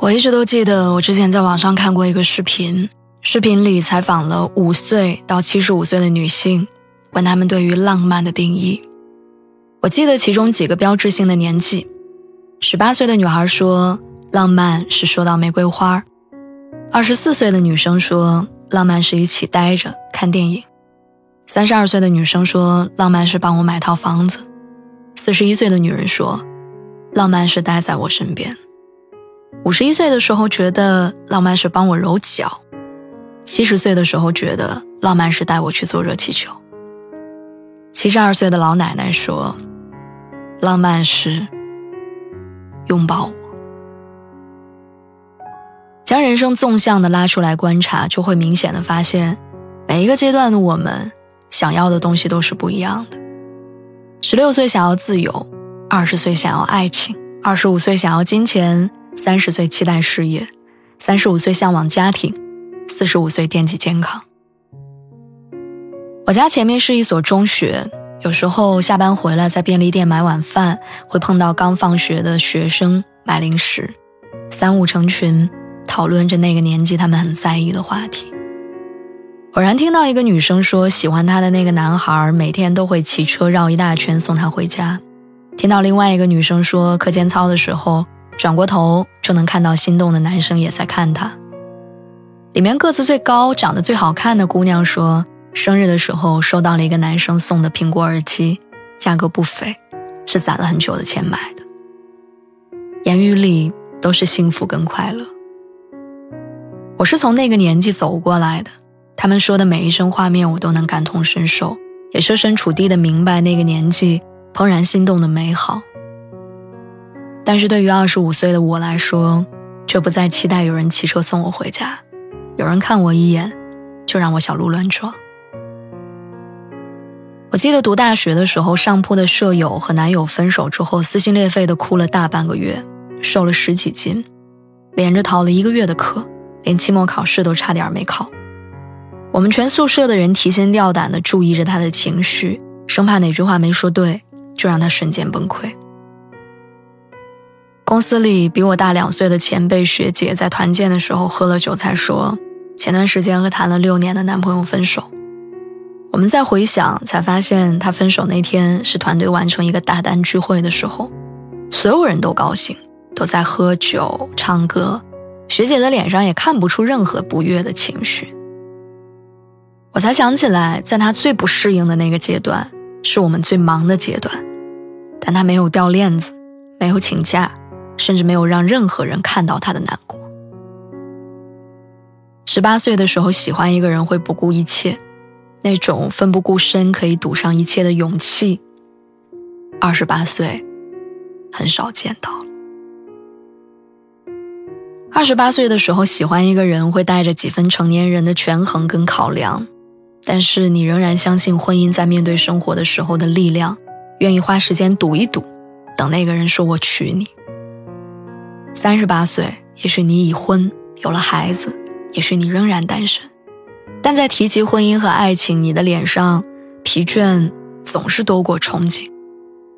我一直都记得，我之前在网上看过一个视频，视频里采访了五岁到七十五岁的女性，问他们对于浪漫的定义。我记得其中几个标志性的年纪：十八岁的女孩说，浪漫是收到玫瑰花；二十四岁的女生说，浪漫是一起待着看电影；三十二岁的女生说，浪漫是帮我买套房子；四十一岁的女人说，浪漫是待在我身边。五十一岁的时候觉得浪漫是帮我揉脚，七十岁的时候觉得浪漫是带我去坐热气球。七十二岁的老奶奶说，浪漫是拥抱我。将人生纵向的拉出来观察，就会明显的发现，每一个阶段的我们想要的东西都是不一样的。十六岁想要自由，二十岁想要爱情，二十五岁想要金钱。三十岁期待事业，三十五岁向往家庭，四十五岁惦记健康。我家前面是一所中学，有时候下班回来在便利店买晚饭，会碰到刚放学的学生买零食，三五成群讨论着那个年纪他们很在意的话题。偶然听到一个女生说，喜欢她的那个男孩每天都会骑车绕一大圈送她回家。听到另外一个女生说，课间操的时候。转过头就能看到心动的男生也在看她。里面个子最高、长得最好看的姑娘说，生日的时候收到了一个男生送的苹果耳机，价格不菲，是攒了很久的钱买的。言语里都是幸福跟快乐。我是从那个年纪走过来的，他们说的每一声画面我都能感同身受，也设身处地的明白那个年纪怦然心动的美好。但是对于二十五岁的我来说，却不再期待有人骑车送我回家，有人看我一眼，就让我小鹿乱撞。我记得读大学的时候，上铺的舍友和男友分手之后，撕心裂肺的哭了大半个月，瘦了十几斤，连着逃了一个月的课，连期末考试都差点没考。我们全宿舍的人提心吊胆的注意着他的情绪，生怕哪句话没说对，就让他瞬间崩溃。公司里比我大两岁的前辈学姐在团建的时候喝了酒，才说前段时间和谈了六年的男朋友分手。我们再回想，才发现她分手那天是团队完成一个大单聚会的时候，所有人都高兴，都在喝酒唱歌，学姐的脸上也看不出任何不悦的情绪。我才想起来，在她最不适应的那个阶段，是我们最忙的阶段，但她没有掉链子，没有请假。甚至没有让任何人看到他的难过。十八岁的时候喜欢一个人会不顾一切，那种奋不顾身可以赌上一切的勇气。二十八岁，很少见到。二十八岁的时候喜欢一个人会带着几分成年人的权衡跟考量，但是你仍然相信婚姻在面对生活的时候的力量，愿意花时间赌一赌，等那个人说我娶你。三十八岁，也许你已婚，有了孩子，也许你仍然单身，但在提及婚姻和爱情，你的脸上疲倦总是多过憧憬。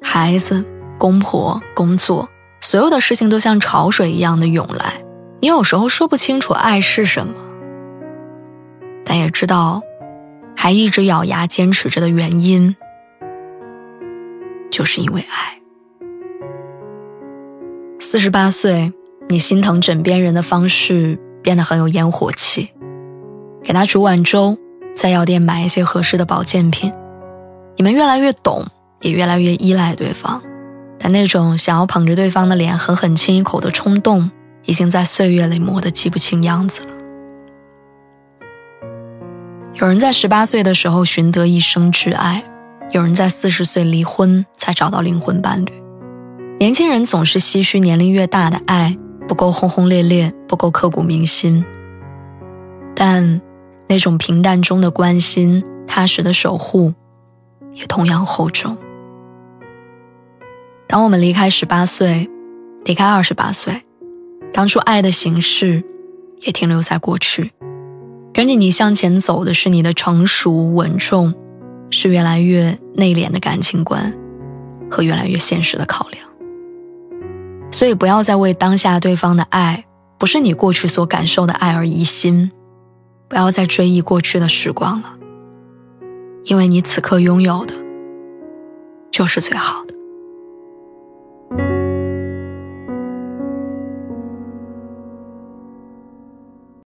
孩子、公婆、工作，所有的事情都像潮水一样的涌来，你有时候说不清楚爱是什么，但也知道，还一直咬牙坚持着的原因，就是因为爱。四十八岁，你心疼枕边人的方式变得很有烟火气，给他煮碗粥，在药店买一些合适的保健品。你们越来越懂，也越来越依赖对方，但那种想要捧着对方的脸狠狠亲一口的冲动，已经在岁月里磨得记不清样子了。有人在十八岁的时候寻得一生挚爱，有人在四十岁离婚才找到灵魂伴侣。年轻人总是唏嘘年龄越大的爱不够轰轰烈烈，不够刻骨铭心。但那种平淡中的关心、踏实的守护，也同样厚重。当我们离开十八岁，离开二十八岁，当初爱的形式也停留在过去，跟着你向前走的是你的成熟稳重，是越来越内敛的感情观和越来越现实的考量。所以，不要再为当下对方的爱，不是你过去所感受的爱而疑心，不要再追忆过去的时光了，因为你此刻拥有的，就是最好的。